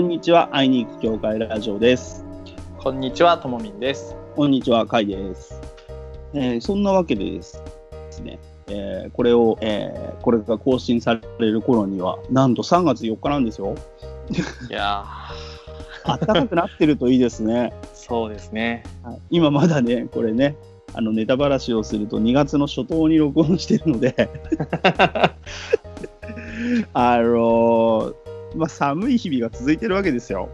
こんにちは、会いに行く教会ラジオです。こんにちは、ともみんです。こんにちは、かいです。えーそんなわけでですね、えーこれを、えーこれが更新される頃には、なんと3月4日なんですよ。いや暖かくなってるといいですね。ー、そうですね。はい今まだね、これね、あのネタばらしをすると2月の初頭に録音してるので、あのーまあ、寒い日々が続いてるわけですよ。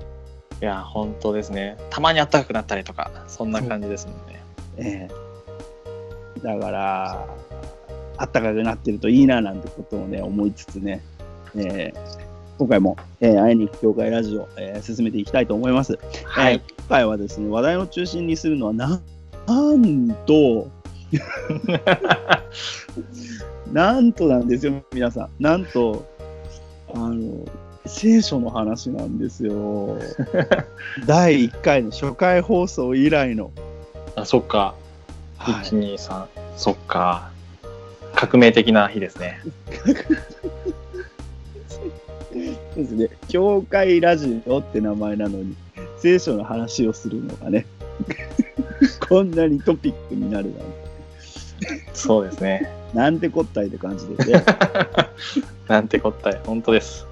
いやー、本当ですね。たまに暖かくなったりとか、そんな感じですもんね。ええだから、あったかくなってるといいななんてことをね、思いつつね、えー今回も、えー、会いに行く教会ラジオ、えー進めていきたいと思います。はい。えー今回はですね、話題の中心にするのは、ななんと、なんとなんですよ、皆さん。なんと、あの、聖書の話なんですよ。第1回の初回放送以来の。あ、そっか。はい1、2、3。そっか。革命的な日ですね。そ うですね。教会ラジオって名前なのに、聖書の話をするのがね、こんなにトピックになるなんて、そうですね。なんてこったいって感じでね。なんてこったい。本当です。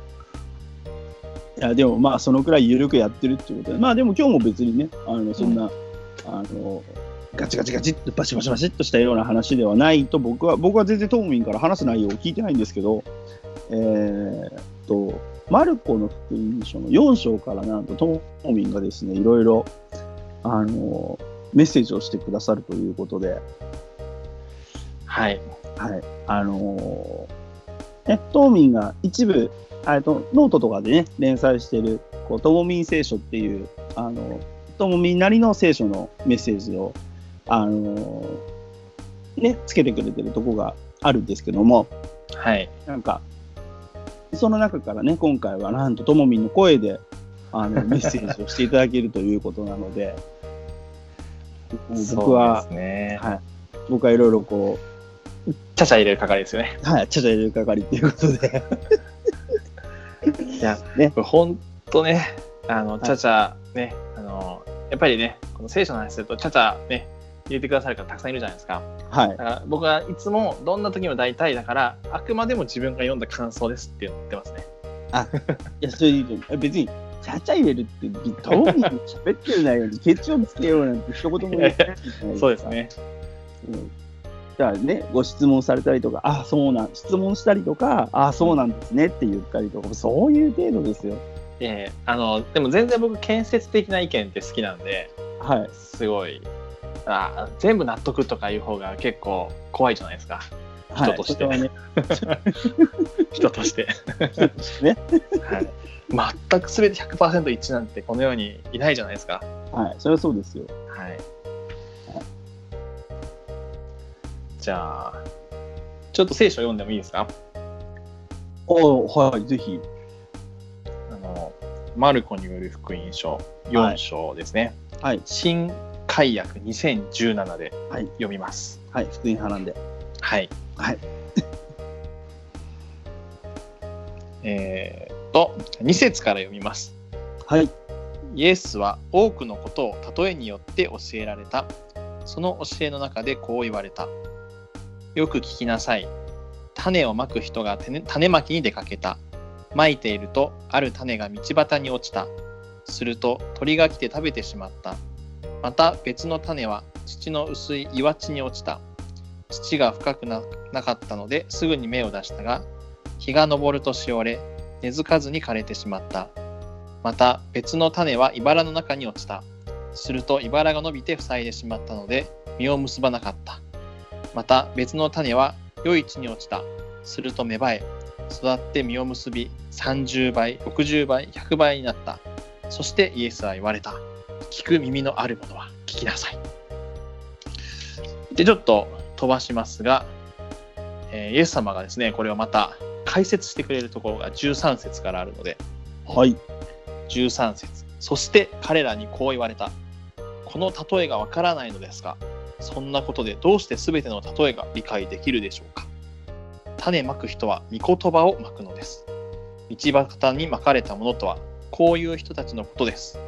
いや、でもまあ、そのくらい緩くやってるっていうことで、まあでも今日も別にね、あの、そんな、あの、ガチガチガチっとバシバシバシっとしたような話ではないと僕は、僕は全然トーミンから話す内容を聞いてないんですけど、えーっと、マルコの福音書の4章からなんとトーミンがですね、いろいろ、あの、メッセージをしてくださるということで、はい。はい。あのーね、トモミンが一部、えっと、ノートとかでね、連載してる、こう、トモミン聖書っていう、あの、トモミンなりの聖書のメッセージを、あのーね、つけてくれてるとこがあるんですけども、はい。なんか、その中からね、今回はなんとトモミンの声で、あの、メッセージをしていただけるということなので、僕は、ね。はい、僕はいろいろこちゃちゃ入れる係ですよね。う、はい、ちゃちゃ入れる係っていうことで、いや、ね本当ね、あの、いちゃちゃ、ね、あの、やっぱりね、この聖書の話すると、ちゃちゃね、入れてくださる方たくさんいるじゃないですか。はいだ。から僕はいつもどんな時も大体だからあくまでも自分が読んだ感想ですって言ってますね。いや、それでい別に、ちゃちゃ入れるって、どうにも喋ってる内容にケチをつけようなんて一言も言ってない そうです。ね。うんだからね、ご質問されたりとか、あそうなん、質問したりとか、あそうなんですねって言ったりとか、そういう程度ですよ。えーあのでも全然僕建設的な意見って好きなんではい。すごいあ全部納得とかいう方が結構怖いじゃないですかはい、人としてはね、人として。人としてね。はい、全く全て100%一致なんてこの世にいないじゃないですか。はい、それはそうですよ。はい。じゃあちょっと聖書読んでもいいですか？おはい、ぜひ。あのマルコによる福音書4章ですね。はい、新改訳2017ではい読みます。はい、福音派なんで。はい。はい。えーっと、2節から読みます。はい、イエスは多くのことを例えによって教えられた。その教えの中でこう言われた。よく聞きなさい。種をまく人が種まきに出かけた。まいていると、ある種が道端に落ちた。すると鳥が来て食べてしまった。また別の種は土の薄い岩地に落ちた。土が深くなかったのですぐに芽を出したが、日が昇るとしおれ、根付かずに枯れてしまった。また別の種は茨の中に落ちた。すると茨が伸びて塞いでしまったので実を結ばなかった。また別の種は良い地に落ちた。すると芽生え、育って実を結び30倍、60倍、100倍になった。そしてイエスは言われた。聞く耳のある者は聞きなさい。で、ちょっと飛ばしますが、えーイエス様がですね、これをまた解説してくれるところが13節からあるので、はい、13節そして彼らにこう言われた。この例えがわからないのですが、そんなことでどうして全ての例えが理解できるでしょうか？種まく人は御言葉をまくのです。道端にまかれたものとはこういう人たちのことです。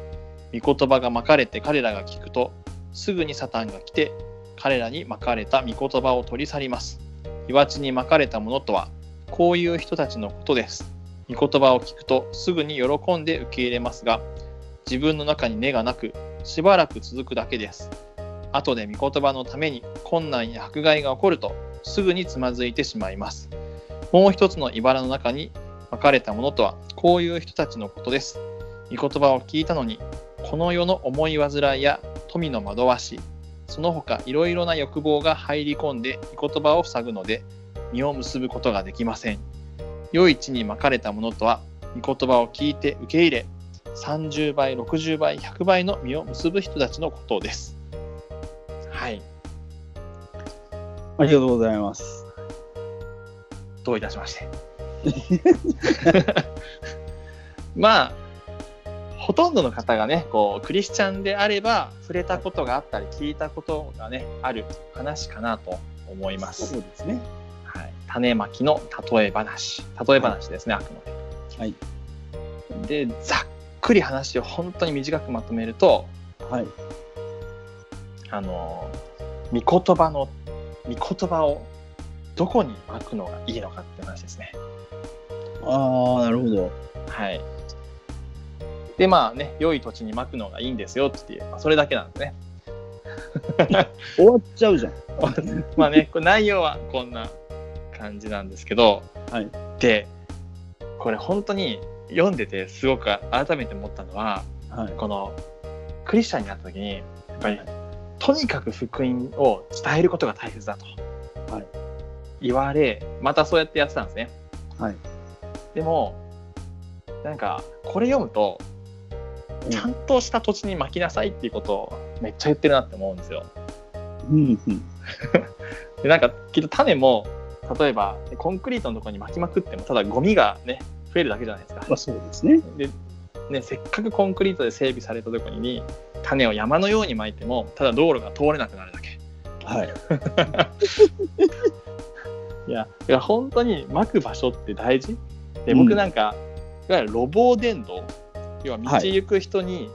御言葉がまかれて彼らが聞くと、すぐにサタンが来て、彼らにまかれた御言葉を取り去ります。岩地にまかれたものとは、こういう人たちのことです。御言葉を聞くと、すぐに喜んで受け入れますが、自分の中に根がなく、しばらく続くだけです。後で御言葉のために困難や迫害が起こると、すぐにつまずいてしまいます。もう一つの茨の中に分かれたものとは、こういう人たちのことです。御言葉を聞いたのに、この世の思い煩いや富の惑わし、その他いろいろな欲望が入り込んで御言葉を塞ぐので、実を結ぶことができません。良い地にまかれたものとは、御言葉を聞いて受け入れ、30倍、60倍、100倍の実を結ぶ人たちのことです。ありがとうございます。どういたしまして。まあ、ほとんどの方がね、こう、クリスチャンであれば、触れたことがあったり、聞いたことがね、ある話かなと思います。そうですね。はい。種まきの例え話。例え話ですね、あくまで。はい。で、ざっくり話を本当に短くまとめると、はい。あの、御言葉の、御言葉をどこにまくのがいいのかって話ですね。ああ、なるほど。はい。で、まあね、良い土地にまくのがいいんですよっていう、まあ、それだけなんですね。終わっちゃうじゃん。まあね、これ内容はこんな感じなんですけど、はいで、これ本当に読んでてすごく改めて思ったのは、はい。このクリスチャンになった時に、やっぱり、とにかく福音を伝えることが大切だとはい言われ、またそうやってやってたんですね。はい。でも、なんか、これ読むと、ちゃんとした土地に巻きなさいっていうことをめっちゃ言ってるなって思うんですよ。うんうん。でなんかきっと種も例えばコンクリートのところに巻きまくってもただゴミがね増えるだけじゃないですか。まあそうですね。でね、せっかくコンクリートで整備されたところに種を山のように巻いてもただ道路が通れなくなるだけ。はい。いやいや本当に巻く場所って大事？でうん僕なんか、いわゆる路傍伝道要は道行く人に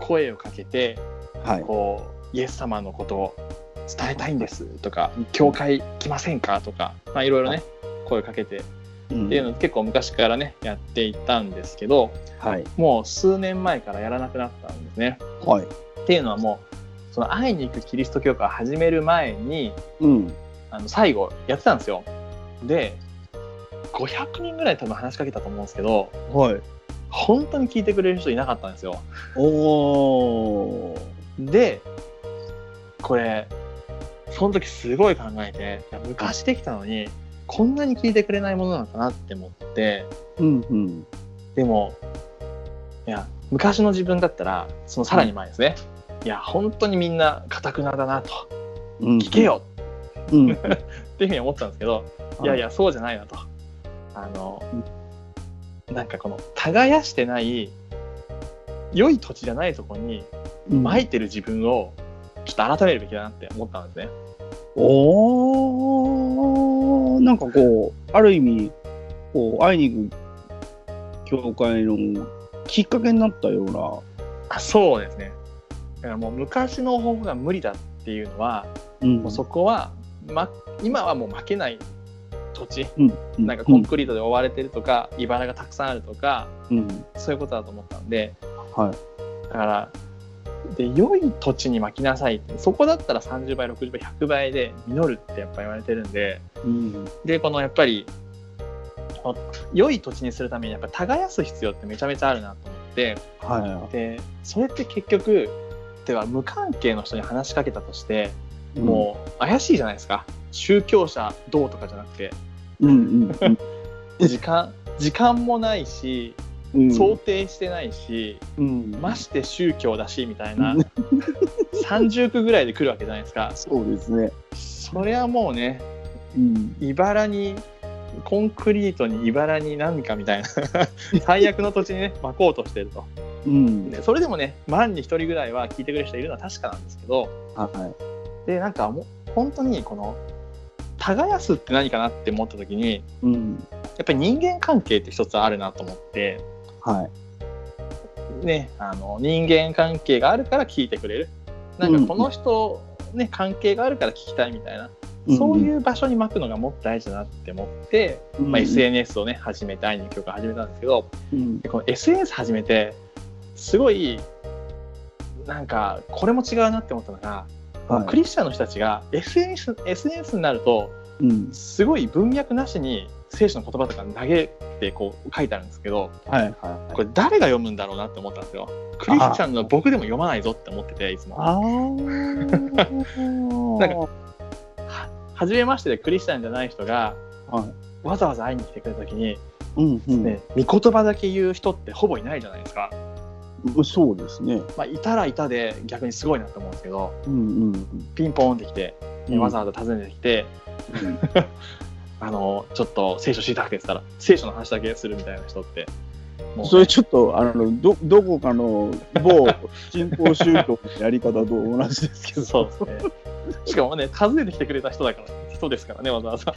声をかけて、はい。こうイエス様のことを伝えたいんですとか教会来ませんか？とか、まあ、いろいろね声をかけてうんっていうのを結構昔からねやっていたんですけどはい。もう数年前からやらなくなったんですね。はい。っていうのはもうその会いに行くキリスト教会を始める前にうん。あの最後やってたんですよ。で500人ぐらい多分話しかけたと思うんですけどはい。本当に聞いてくれる人いなかったんですよ。おー。でこれその時すごい考えていや昔できたのにこんなに聞いてくれないものなのかなって思ってうんうん。でもいや昔の自分だったらそのさらに前ですね、いや本当にみんなかたくなだなとうん。聞け。ようん。っていうふうに思ってたんですけど、いやいやそうじゃないなとあのなんかこの耕してない良い土地じゃないところにうん撒いてる自分をちょっと改めるべきだなって思ったんですね。おー。なんかこう、ある意味、こう、会いに行く教会のきっかけになったような。あそうですね。だからもう昔の方が無理だっていうのは、うんもうそこは、ま、今はもう負けない土地、うん。なんかコンクリートで覆われてるとか、茨がたくさんあるとか、うん。そういうことだと思ったんで、はい。だから、で、良い土地に巻きなさいって、そこだったら30倍、60倍、100倍で実るってやっぱ言われてるんで、うん。で、このやっぱり、良い土地にするためにやっぱ耕す必要ってめちゃめちゃあるなと思って、はで、それって結局、では無関係の人に話しかけたとして、い。もう怪しいじゃないですか。宗教者どうとかじゃなくて、うん。うん。時間、時間もないし、うん。想定してないし、うん。まして宗教だしみたいな 30区ぐらいで来るわけじゃないですか。そうですね。それはもうね、うん。茨に、コンクリートに茨に何かみたいな 最悪の土地にね、巻こうとしてると。うん。でそれでもね、万に一人ぐらいは聞いてくれる人いるのは確かなんですけど、はで、なんかもう本当にこの、耕すって何かなって思った時に、い。うん。やっぱり人間関係って一つあるなと思って、はい。ね、あの人間関係があるから聞いてくれるなんかこの人、ね、関係があるから聞きたいみたいな、そういう場所に巻くのがもっと大事だなって思って、うんまあ、SNS をね始めて愛に教会始めたんですけどうん。でこの SNS 始めてすごいなんかこれも違うなって思ったのが、はい。クリスチャンの人たちが SNS, SNS になるとうん。すごい文脈なしに聖書の言葉とか投げてこう書いてあるんですけどはい。はいこれ誰が読むんだろうなって思ったんですよ。クリスチャンの僕でも読まないぞって思ってていつも。なんかは初めましてでクリスチャンじゃない人がはいわざわざ会いに来てくれた時に、うんうんね、御言葉だけ言う人ってほぼいないじゃないですか。そうですね。まあ、いたらいたで逆にすごいなと思うんですけどうんうんピンポーンってきて、ねうんわざわざ訪ねてきて、うん あのちょっと聖書知りたくてって言ったら聖書の話だけするみたいな人ってねそれちょっとあのどどこかの某新興宗教のやり方と同じですけど。そうですね。しかもね、訪ねてきてくれた人だから、人ですからね、わざわざ。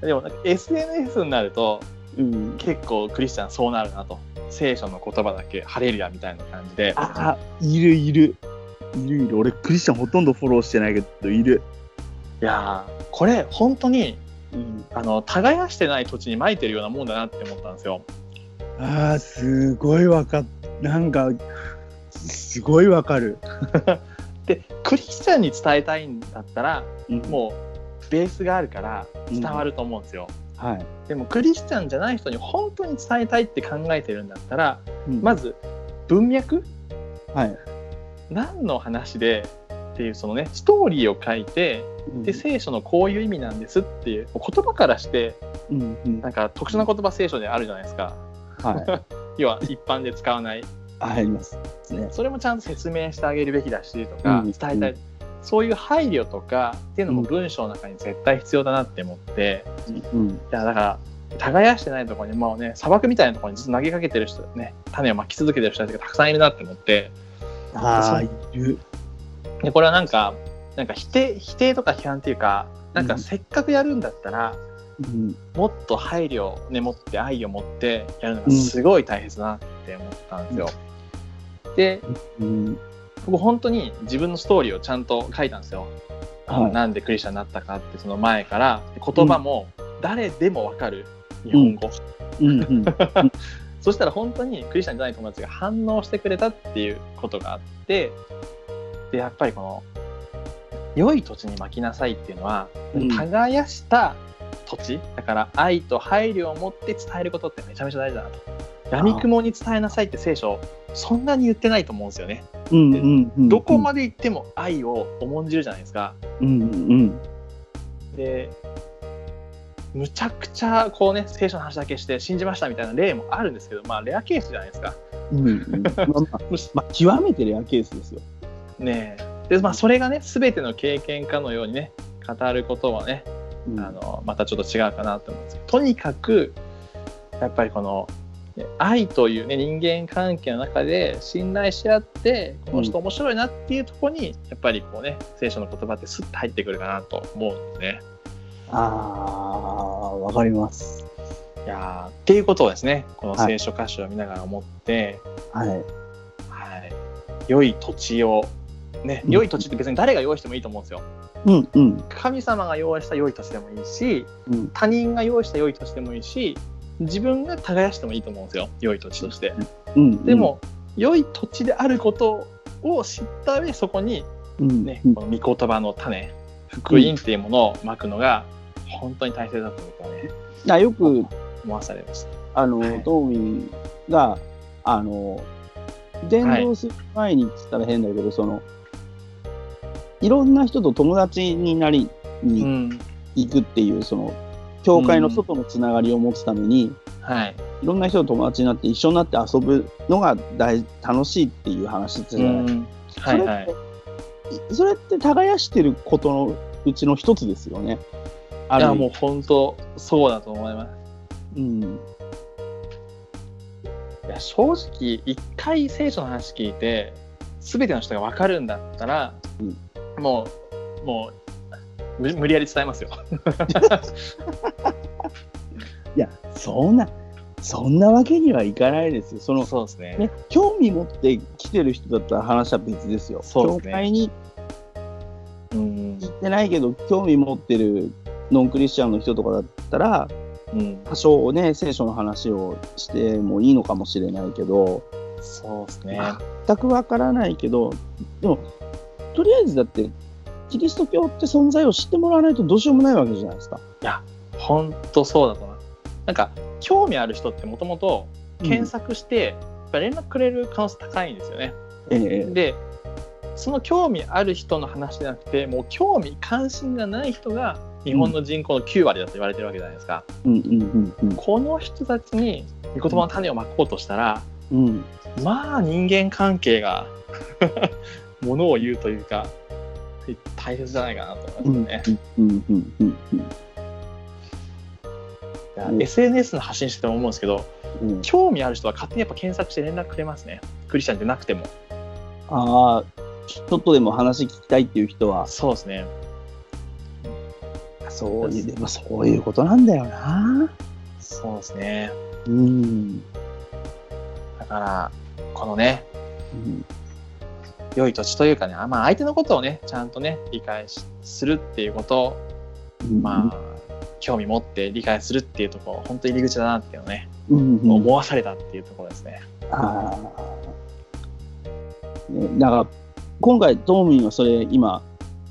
でもなんか SNS になると、うん。結構クリスチャンそうなるなと。聖書の言葉だけ、ハレルヤみたいな感じで。あ、いるいる。いるいる。俺クリスチャンほとんどフォローしてないけどいる。いやー、これ本当に、うん、あの、耕してない土地に撒いてるようなもんだなって思ったんですよ。あーすごいわかっなんかすごいわかる。で、クリスチャンに伝えたいんだったら、うんもう、ベースがあるから伝わると思うんですよ。はい。でも、クリスチャンじゃない人に本当に伝えたいって考えてるんだったら、まず、ず、文脈？はい。何の話でっていうそのねストーリーを書いてで聖書のこういう意味なんですっていう言葉からしてうんうんなんか特殊な言葉聖書であるじゃないですかはい。要は一般で使わないあありますね。それもちゃんと説明してあげるべきだしとかうん伝えたい、うんそういう配慮とかっていうのも文章の中に絶対必要だなって思って、うん。いやだから耕してないところにもうね砂漠みたいなところにずっと投げかけてる人ね種をまき続けてる人たちがたくさんいるなって思ってああいる。でこれはなんかなんか否定否定とか批判っていうかなんかせっかくやるんだったら、うん。もっと配慮を、ね、持って愛を持ってやるのがすごい大切だなって思ったんですよ。でうん。僕本当に自分のストーリーをちゃんと書いたんですよ。はい。なんでクリスチャンになったかってその前からで言葉も誰でもわかる日本語。そしたら本当にクリスチャンじゃない友達が反応してくれたっていうことがあってでやっぱりこの良い土地に巻きなさいっていうのは、うん耕した土地だから愛と配慮を持って伝えることってめちゃめちゃ大事だなと闇雲に伝えなさいって聖書そんなに言ってないと思うんですよね、うんうんうん。どこまで行っても愛を重んじるじゃないですかうんうん。でむちゃくちゃこうね聖書の話だけして信じましたみたいな例もあるんですけどまあレアケースじゃないですかうんうん。まあ 極めてレアケースですよ。ねえでまあそれがね全ての経験家のようにね語ることはねうんあのまたちょっと違うかなと思うんですけどとにかくやっぱりこのね愛という、ね、人間関係の中で信頼し合ってこの人面白いなっていうところに、やっぱりこうね聖書の言葉ってスッと入ってくるかなと思うんですね。ああ、わかります。いやーっていうことをですねこの聖書箇所を見ながら思って、はい。はい、良い土地をねうん良い土地って別に誰が用意してもいいと思うんですよ。うんうん。神様が用意した良い土地でもいいしうん他人が用意した良い土地でもいいし自分が耕してもいいと思うんですよ良い土地として。うん。でも、良い土地であることを知った上そこに、うん、ねうんこの御言葉の種福音っていうものをまくのが本当に大切だと僕はねあよく思わされました。あの、はいトーミンがあの伝道する前にっつったら変だけど、そのいろんな人と友達になりうにん行くっていう、その教会の外のつながりを持つために、はい。いろんな人と友達になって一緒になって遊ぶのが大楽しいっていう話ってうじゃない、ん。はいはい。それって耕してることのうちの一つですよね。ある意味。いやもう本当そうだと思います。うん。いや正直一回聖書の話聞いて全ての人が分かるんだったら、もうもう無無理やり伝えますよ。いや、そんな、そんなわけにはいかないですよ。そのそうですね。ね、興味持って来てる人だったら話は別ですよ。そうですね教会にうん行ってないけど、興味持ってるノンクリスチャンの人とかだったら、うん、多少ね、聖書の話をしてもいいのかもしれないけど、そうですね。全くわからないけど、でも、とりあえずだって、キリスト教って存在を知ってもらわないとどうしようもないわけじゃないですか。本当そうだと思う。なんか興味ある人ってもともと検索して、やっぱ連絡くれる可能性高いんですよね。ええでその興味ある人の話じゃなくてもう興味関心がない人が日本の人口の9割だと言われてるわけじゃないですか。うんうんうんこの人たちに御言葉の種をまこうとしたら、うん。うんまあ人間関係が ものを言うというか大切じゃないかなと思いますね。うんうんうんうんうんいやうん SNS の発信してても思うんですけどうん。興味ある人は勝手にやっぱ検索して連絡くれますね。クリスチャンじゃなくても。ああ、ちょっとでも話聞きたいっていう人は、そうですね。そういう、でもそういうことなんだよな。そうですね。うん。だからこのねうん良い土地というかねあまあ相手のことをねちゃんとね理解しするっていうことをまあ興味持って理解するっていうところ本当に入り口だなっていうのをね、うんうん。思わされたっていうところですね。あだから、今回、トーミンはそれ、今、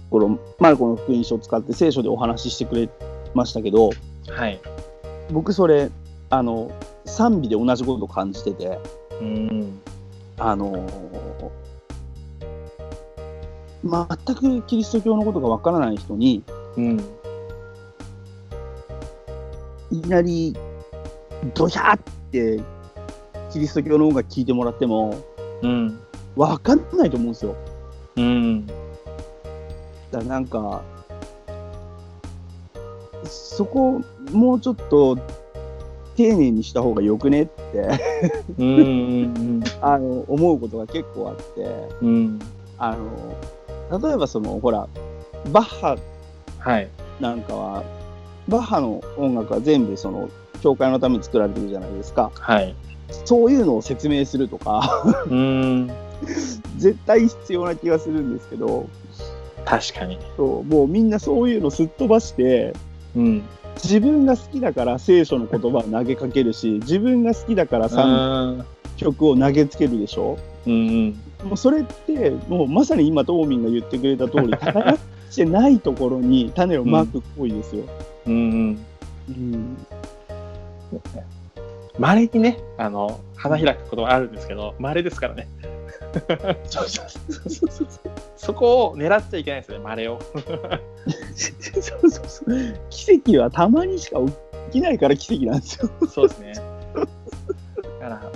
このマルコの福音書を使って聖書でお話ししてくれましたけど、はい。僕、それ、あの、賛美で同じことを感じてて、うん。あの全くキリスト教のことがわからない人に、うん。いきなり、ドヒャーって、キリスト教の音楽聴いてもらっても、うん。わかんないと思うんですよ。うん。だからなんか、そこ、もうちょっと、丁寧にした方がよくねってうんうん。あの思うことが結構あって、うん。あの例えばその、ほら、バッハはい。なんかは、バッハの音楽は全部その、教会のために作られてるじゃないですか。はい。そういうのを説明するとか、うん。絶対必要な気がするんですけど、確かに。そうもうみんなそういうのすっ飛ばして、うん。自分が好きだから聖書の言葉を投げかけるし、自分が好きだから3曲を投げつけるでしょ。うんもうそれって、もうまさに今、トーミンが言ってくれた通り、耕してないところに種をまく行為ですよ。うんうん。まれにねあの花開くことがあるんですけどまれですからねそうそうそうそうそう。そこを狙っちゃいけないですねまれをそうそうそう。奇跡はたまにしか起きないから奇跡なんですよ。そうですねだから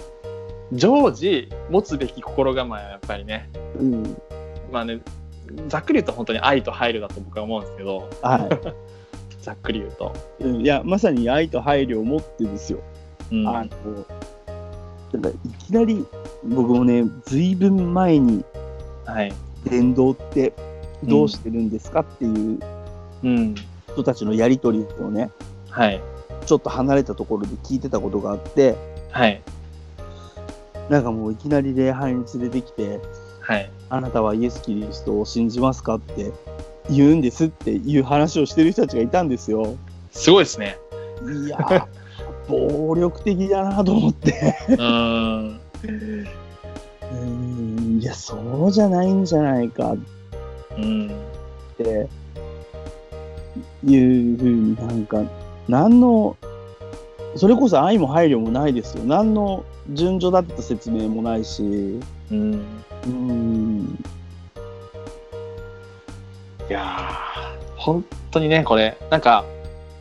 常時持つべき心構えはやっぱりねうん。まあねざっくり言うと本当に愛と配慮だと僕は思うんですけどは ざっくり言うと、い。うん。いや、まさに愛と配慮を持ってですよ。うん。あの、なんかいきなり、僕もね、ずいぶん前にはい。伝道ってどうしてるんですかっていううん。人たちのやりとりをね、はい。ちょっと離れたところで聞いてたことがあって、はいなんかもういきなり礼拝に連れてきて、はいあなたはイエス・キリストを信じますかって言うんですっていう話をしてる人たちがいたんですよ。すごいですねいやー、暴力的だなと思って。うんいや、そうじゃないんじゃないかうんっていうふうになんか、何の、それこそ愛も配慮もないですよ。何の順序だった説明もないし、うん。うーん、いやー本当にねこれなんか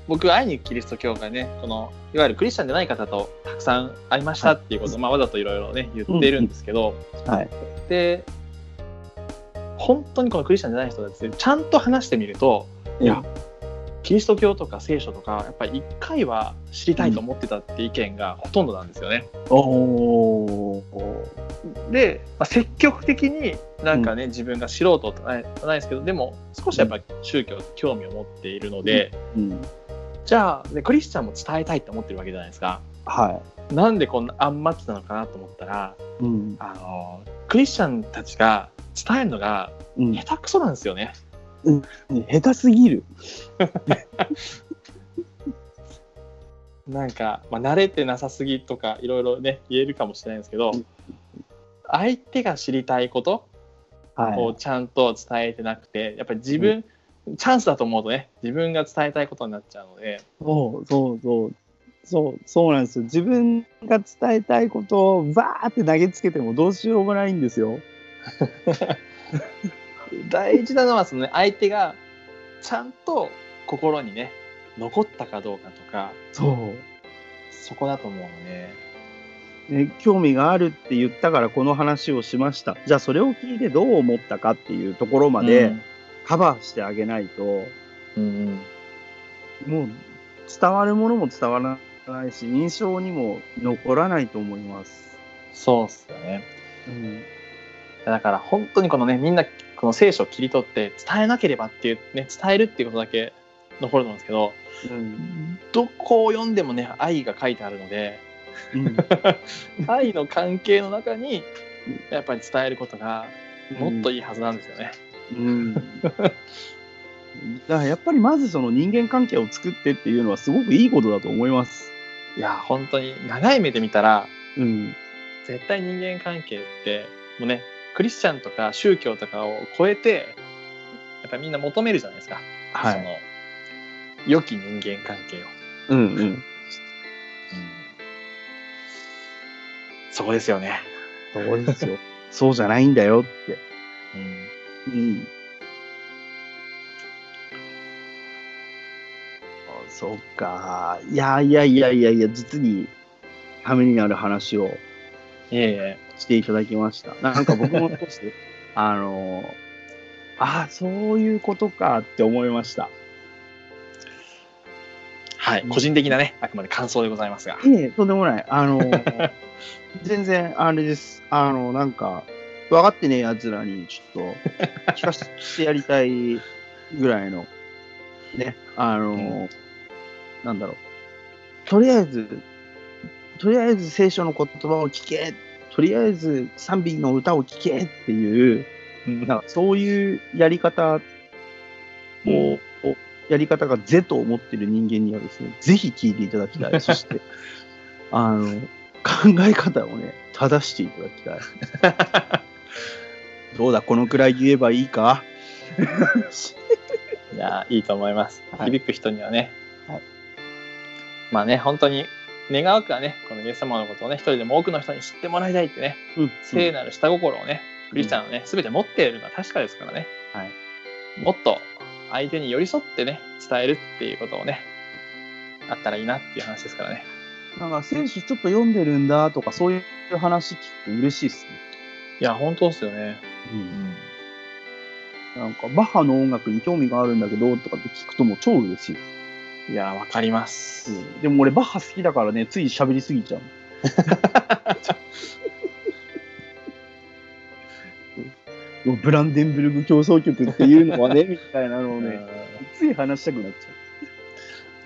僕愛にキリスト教会ねこのいわゆるクリスチャンじゃない方とたくさん会いましたっていうことを、まあ、わざといろいろね言ってるんですけど、はい。で本当にこのクリスチャンじゃない人たちでちゃんと話してみるといやキリスト教とか聖書とかやっぱり一回は知りたいと思ってたって意見がほとんどなんですよね。おー。で、まあ、積極的になんかね、自分が素人とかないないですけどでも少しやっぱ宗教に興味を持っているので、うん。じゃあ、ね、クリスチャンも伝えたいって思ってるわけじゃないですか。はなんでこんなアンマッチなのかなと思ったらうん。あのクリスチャンたちが伝えるのがうん。下手くそなんですよね。下手すぎる。なんか、まあ、慣れてなさすぎとかいろいろね言えるかもしれないんですけど相手が知りたいことはい。をちゃんと伝えてなくてやっぱり自分、チャンスだと思うとね自分が伝えたいことになっちゃうのでそうそうそう。そう、そうなんですよ。自分が伝えたいことをバーって投げつけてもどうしようもないんですよ。大事なのはその、ね、相手がちゃんと心にね残ったかどうかとかそう。そこだと思うので、ね、興味があるって言ったからこの話をしました。じゃあそれを聞いてどう思ったかっていうところまでカバーしてあげないと、うんうんもう伝わるものも伝わらないし、印象にも残らないと思います。そうっすよねうん。だから本当にこのねみんなこの聖書を切り取って伝えなければっていうね伝えるっていうことだけ残ると思うんですけどうん。どこを読んでもね愛が書いてあるのでうん。愛の関係の中にやっぱり伝えることがもっといいはずなんですよね。うん。だからやっぱりまずその人間関係を作ってっていうのはすごくいいことだと思います。いや本当に長い目で見たらうん。絶対人間関係ってもうねクリスチャンとか宗教とかを超えてやっぱりみんな求めるじゃないですか、はいその良き人間関係を、うんうん。そこですよね、そうですよ。そうじゃないんだよって。うんうん。そっか。いやいやいやいやいや、実にためになる話をいえいえしていただきました。なんか僕も少し、あの、ああ、そういうことかって思いました。はい、個人的なねあくまで感想でございますがいえ、とんでもない。あの、全然、あれです。あの、なんか、分かってねえ奴らに、ちょっと、聞かせてやりたいぐらいの、ね、あの、なんだろう。とりあえず、とりあえず聖書の言葉を聞け、とりあえず賛美の歌を聞けっていう、うん。なんかそういうやり方を、をやり方が是と思ってる人間にはですね、ぜひ聞いていただきたい。そして、あの、考え方をね、正していただきたい。どうだ、このくらい言えばいいか？いやいいと思います、はい。響く人にはね、はい。まあね本当に願わくはねこのイエス様のことをね一人でも多くの人に知ってもらいたいってねうん。聖なる下心をねクリスチャンはね全て持っているのは確かですからね、はいもっと相手に寄り添ってね伝えるっていうことをねあったらいいなっていう話ですからねなんか、聖書ちょっと読んでるんだとか、そういう話聞くと嬉しいっすね。いや本当ですよね、うん。なんか、バッハの音楽に興味があるんだけど、とかって聞くともう超嬉しい。いやわかります、でも俺、バッハ好きだからね、つい喋りすぎちゃう。ブランデンブルグ競争曲っていうのはね、みたいなのをね、つい話したくなっちゃ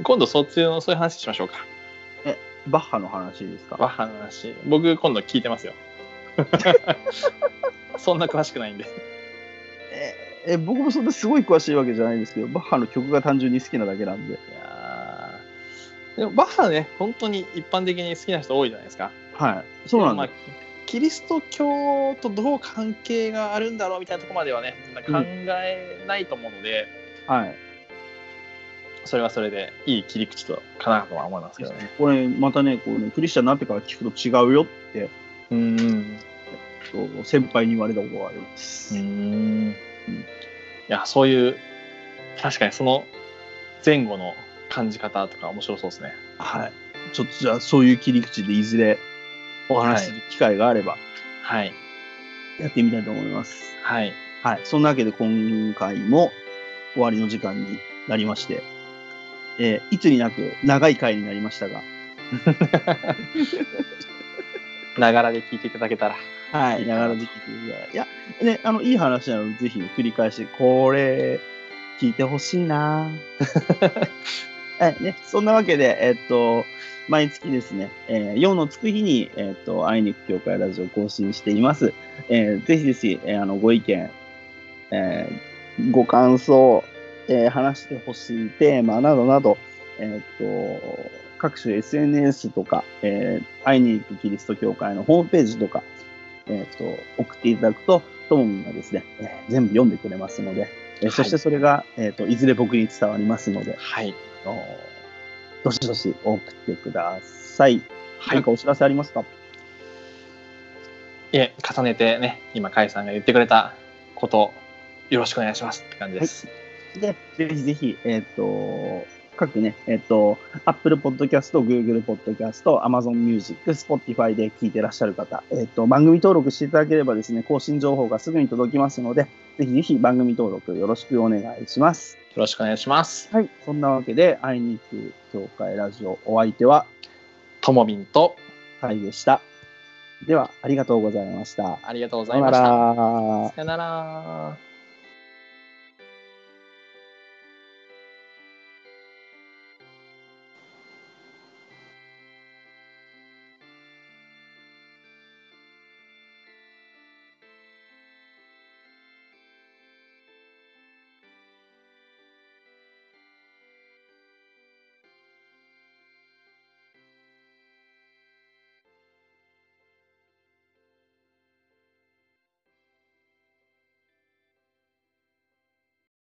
今度そっちのそういう話しましょうか。う。バッハの話ですか？バッハの話。僕今度聞いてますよ。そんな詳しくないんで。ええ僕もそんなすごい詳しいわけじゃないですけど、バッハの曲が単純に好きなだけなんで。でもバッハね本当に一般的に好きな人多いじゃないですかはい。そうなんだ。まあキリスト教とどう関係があるんだろうみたいなところまではね考えないと思うので、はい。それはそれでいい切り口とかなとは思いますけどね。これ、またね、こうね、クリスチャンになってから聞くと違うよって、うん先輩に言われたことがあります。うんいやそういう確かにその前後の感じ方とか面白そうですね。はい。ちょっとじゃあ、そういう切り口でいずれお話しする機会があれば、はいやってみたいと思います。はいはい。そんなわけで、今回も終わりの時間になりまして、えーいつになく長い回になりましたが、ながらで聞いていただけたらはい、ながらで聞いてください。いや、ね、あの、いい話なので、ぜひ繰り返し、これ、聞いてほしいな はいね、そんなわけで、えっと、毎月ですね、えー、4のつく日に、えっと、あいにく協会ラジオ更新しています。えーぜひぜひ、えーあの、ご意見、えーご感想、えー話してほしいテーマなどなど、えっと、各種 SNS とか、えー、会いに行くキリスト教会のホームページとか、えっと、送っていただくと、ともみんがですね、えー全部読んでくれますので、えーそしてそれが、えっと、いずれ僕に伝わりますので、はい。あのどしどし送ってください。はい何かお知らせありますか？いえ、重ねてね、今、甲斐さんが言ってくれたこと、よろしくお願いしますって感じです。で、ぜひぜひ、えっ、と、各ね、えっ、と、Apple Podcast、Google Podcast、Amazon Music、Spotify で聞いてらっしゃる方、えっ、と、番組登録していただければですね、更新情報がすぐに届きますので、ぜひぜひ番組登録よろしくお願いします。よろしくお願いします。はい。そんなわけで、会いに行く協会ラジオ、お相手は、ともみんと、はいでした。では、ありがとうございました。ありがとうございました。ら。さよなら。